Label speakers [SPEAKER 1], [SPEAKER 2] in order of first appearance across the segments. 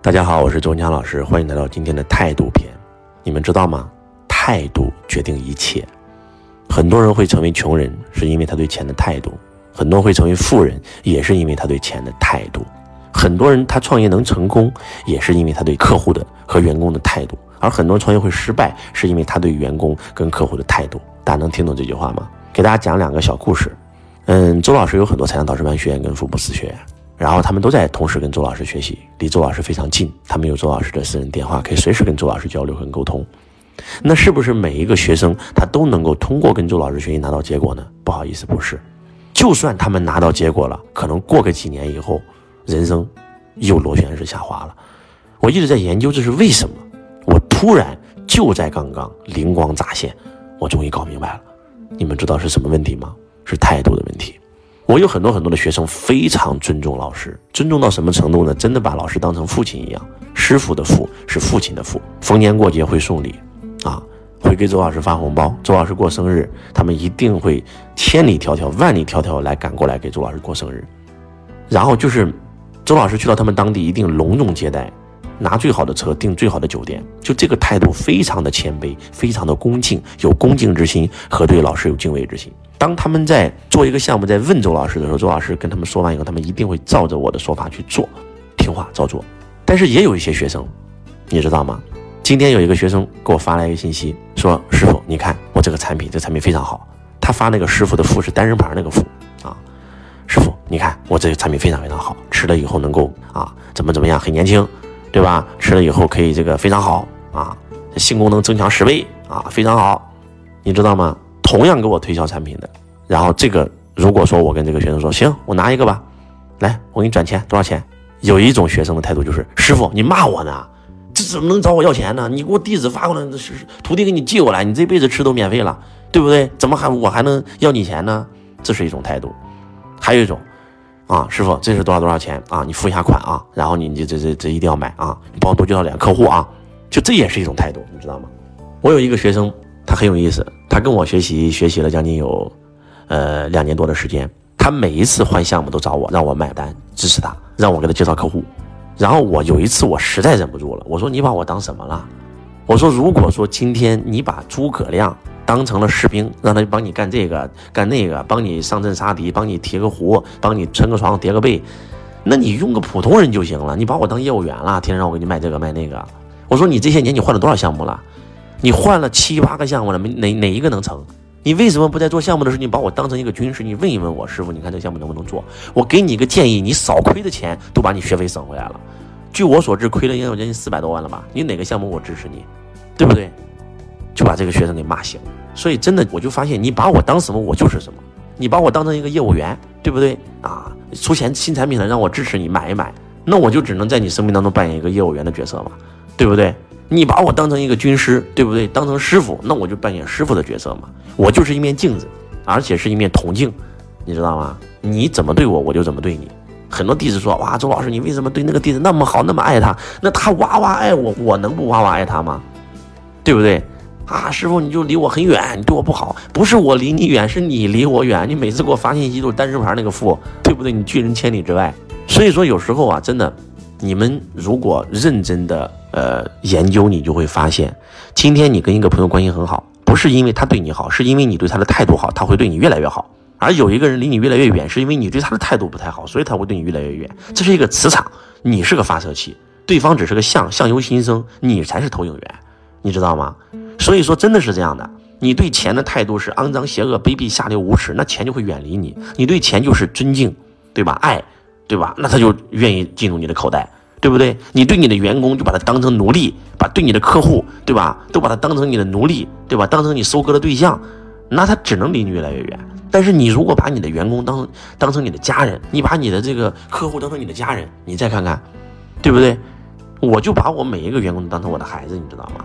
[SPEAKER 1] 大家好，我是周文强老师，欢迎来到今天的态度篇。你们知道吗？态度决定一切。很多人会成为穷人，是因为他对钱的态度；很多会成为富人，也是因为他对钱的态度；很多人他创业能成功，也是因为他对客户的和员工的态度；而很多人创业会失败，是因为他对员工跟客户的态度。大家能听懂这句话吗？给大家讲两个小故事。嗯，周老师有很多财商导师班学员跟福布斯学员。然后他们都在同时跟周老师学习，离周老师非常近。他们有周老师的私人电话，可以随时跟周老师交流和沟通。那是不是每一个学生他都能够通过跟周老师学习拿到结果呢？不好意思，不是。就算他们拿到结果了，可能过个几年以后，人生又螺旋式下滑了。我一直在研究这是为什么。我突然就在刚刚灵光乍现，我终于搞明白了。你们知道是什么问题吗？是态度的问题。我有很多很多的学生非常尊重老师，尊重到什么程度呢？真的把老师当成父亲一样。师傅的父是父亲的父，逢年过节会送礼，啊，会给周老师发红包。周老师过生日，他们一定会千里迢迢、万里迢迢来赶过来给周老师过生日。然后就是，周老师去到他们当地一定隆重接待，拿最好的车，订最好的酒店。就这个态度非常的谦卑，非常的恭敬，有恭敬之心和对老师有敬畏之心。当他们在做一个项目，在问周老师的时候，周老师跟他们说完以后，他们一定会照着我的说法去做，听话照做。但是也有一些学生，你知道吗？今天有一个学生给我发来一个信息，说：“师傅，你看我这个产品，这产品非常好。”他发那个师傅的“傅”是单人旁那个“傅”啊。师傅，你看我这个产品非常非常好，吃了以后能够啊怎么怎么样，很年轻，对吧？吃了以后可以这个非常好啊，性功能增强十倍啊，非常好，你知道吗？同样给我推销产品的，然后这个如果说我跟这个学生说行，我拿一个吧，来，我给你转钱，多少钱？有一种学生的态度就是师傅，你骂我呢？这怎么能找我要钱呢？你给我地址发过来，这是徒弟给你寄过来，你这辈子吃都免费了，对不对？怎么还我还能要你钱呢？这是一种态度。还有一种，啊，师傅，这是多少多少钱啊？你付一下款啊，然后你你这这这一定要买啊，你帮我多介绍两个客户啊，就这也是一种态度，你知道吗？我有一个学生。他很有意思，他跟我学习学习了将近有，呃两年多的时间。他每一次换项目都找我，让我买单，支持他，让我给他介绍客户。然后我有一次我实在忍不住了，我说你把我当什么了？我说如果说今天你把诸葛亮当成了士兵，让他帮你干这个干那个，帮你上阵杀敌，帮你提个壶，帮你撑个床叠个被，那你用个普通人就行了。你把我当业务员了，天天让我给你卖这个卖那个。我说你这些年你换了多少项目了？你换了七八个项目了，没哪哪一个能成？你为什么不在做项目的时候，你把我当成一个军师？你问一问我师傅，你看这个项目能不能做？我给你一个建议，你少亏的钱都把你学费省回来了。据我所知，亏了应该有将近四百多万了吧？你哪个项目我支持你，对不对？就把这个学生给骂醒。所以真的，我就发现你把我当什么，我就是什么。你把我当成一个业务员，对不对？啊，出钱新产品了，让我支持你买一买，那我就只能在你生命当中扮演一个业务员的角色嘛，对不对？你把我当成一个军师，对不对？当成师傅，那我就扮演师傅的角色嘛。我就是一面镜子，而且是一面铜镜，你知道吗？你怎么对我，我就怎么对你。很多弟子说：“哇，周老师，你为什么对那个弟子那么好，那么爱他？那他哇哇爱我，我能不哇哇爱他吗？对不对？啊，师傅，你就离我很远，你对我不好，不是我离你远，是你离我远。你每次给我发信息都是单身旁那个父，对不对？你拒人千里之外。所以说，有时候啊，真的。”你们如果认真的呃研究，你就会发现，今天你跟一个朋友关系很好，不是因为他对你好，是因为你对他的态度好，他会对你越来越好。而有一个人离你越来越远，是因为你对他的态度不太好，所以他会对你越来越远。这是一个磁场，你是个发射器，对方只是个相，相由心生，你才是投影源，你知道吗？所以说真的是这样的，你对钱的态度是肮脏、邪恶、卑鄙、下流、无耻，那钱就会远离你；你对钱就是尊敬，对吧？爱。对吧？那他就愿意进入你的口袋，对不对？你对你的员工就把他当成奴隶，把对你的客户，对吧？都把他当成你的奴隶，对吧？当成你收割的对象，那他只能离你越来越远。但是你如果把你的员工当当成你的家人，你把你的这个客户当成你的家人，你再看看，对不对？我就把我每一个员工当成我的孩子，你知道吗？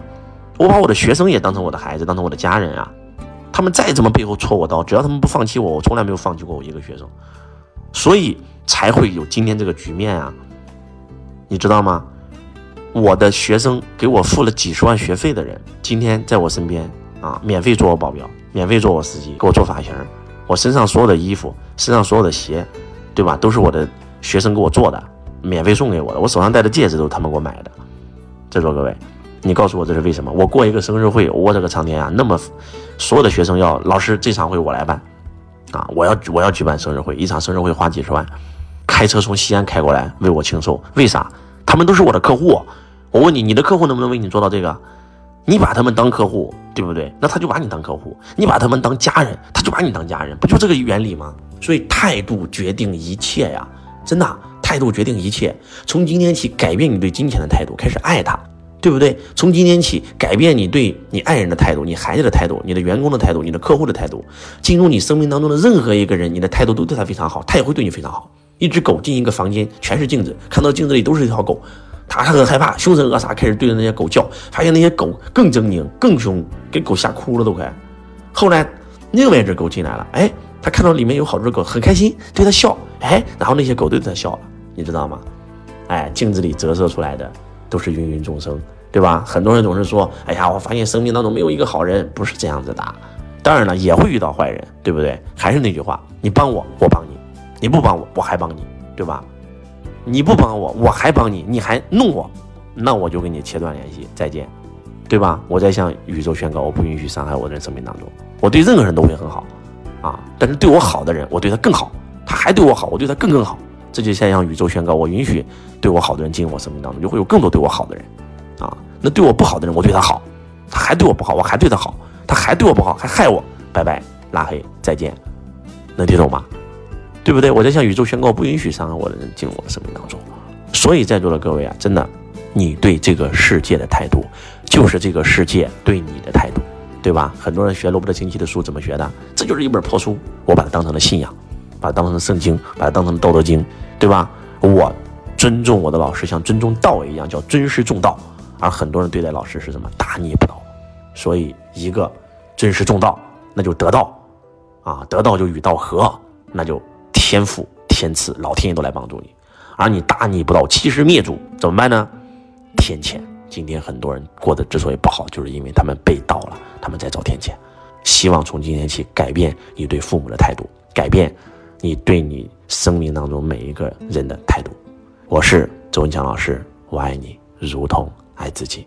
[SPEAKER 1] 我把我的学生也当成我的孩子，当成我的家人啊。他们再怎么背后戳我刀，只要他们不放弃我，我从来没有放弃过我一个学生。所以。才会有今天这个局面啊，你知道吗？我的学生给我付了几十万学费的人，今天在我身边啊，免费做我保镖，免费做我司机，给我做发型，我身上所有的衣服，身上所有的鞋，对吧？都是我的学生给我做的，免费送给我的，我手上戴的戒指都是他们给我买的。在座各位，你告诉我这是为什么？我过一个生日会，我这个苍天啊，那么所有的学生要老师这场会我来办啊，我要我要举办生日会，一场生日会花几十万，开车从西安开过来为我庆寿，为啥？他们都是我的客户。我问你，你的客户能不能为你做到这个？你把他们当客户，对不对？那他就把你当客户；你把他们当家人，他就把你当家人，不就这个原理吗？所以态度决定一切呀，真的，态度决定一切。从今天起，改变你对金钱的态度，开始爱他，对不对？从今天起，改变你对你爱人的态度、你孩子的态度、你的员工的态度、你的客户的态度。进入你生命当中的任何一个人，你的态度都对他非常好，他也会对你非常好。一只狗进一个房间，全是镜子，看到镜子里都是一条狗。他很害怕，凶神恶煞，开始对着那些狗叫，发现那些狗更狰狞、更凶，给狗吓哭了都快。后来另外一只狗进来了，哎，他看到里面有好多狗，很开心，对他笑，哎，然后那些狗对他笑了，你知道吗？哎，镜子里折射出来的都是芸芸众生，对吧？很多人总是说，哎呀，我发现生命当中没有一个好人，不是这样子的。当然了，也会遇到坏人，对不对？还是那句话，你帮我，我帮你；不帮我，我还帮你，对吧？你不帮我，我还帮你，你还弄我，那我就跟你切断联系，再见，对吧？我在向宇宙宣告，我不允许伤害我的人生命当中，我对任何人都会很好，啊，但是对我好的人，我对他更好，他还对我好，我对他更更好，这就像向宇宙宣告，我允许对我好的人进入我生命当中，就会有更多对我好的人，啊，那对我不好的人，我对他好，他还对我不好，我还对他好，他还对我不好，还害我，拜拜，拉黑，再见，能听懂吗？对不对？我在向宇宙宣告，不允许伤害我的人进入我的生命当中。所以，在座的各位啊，真的，你对这个世界的态度，就是这个世界对你的态度，对吧？很多人学罗伯特清崎的书怎么学的？这就是一本破书，我把它当成了信仰，把它当成了圣经，把它当成了道德经，对吧？我尊重我的老师，像尊重道一样，叫尊师重道。而很多人对待老师是什么？大逆不道。所以，一个尊师重道，那就得道啊，得道就与道合，那就。天赋天赐，老天爷都来帮助你，而你大逆不道，欺师灭祖，怎么办呢？天谴。今天很多人过得之所以不好，就是因为他们被盗了，他们在找天谴。希望从今天起改变你对父母的态度，改变你对你生命当中每一个人的态度。我是周文强老师，我爱你如同爱自己。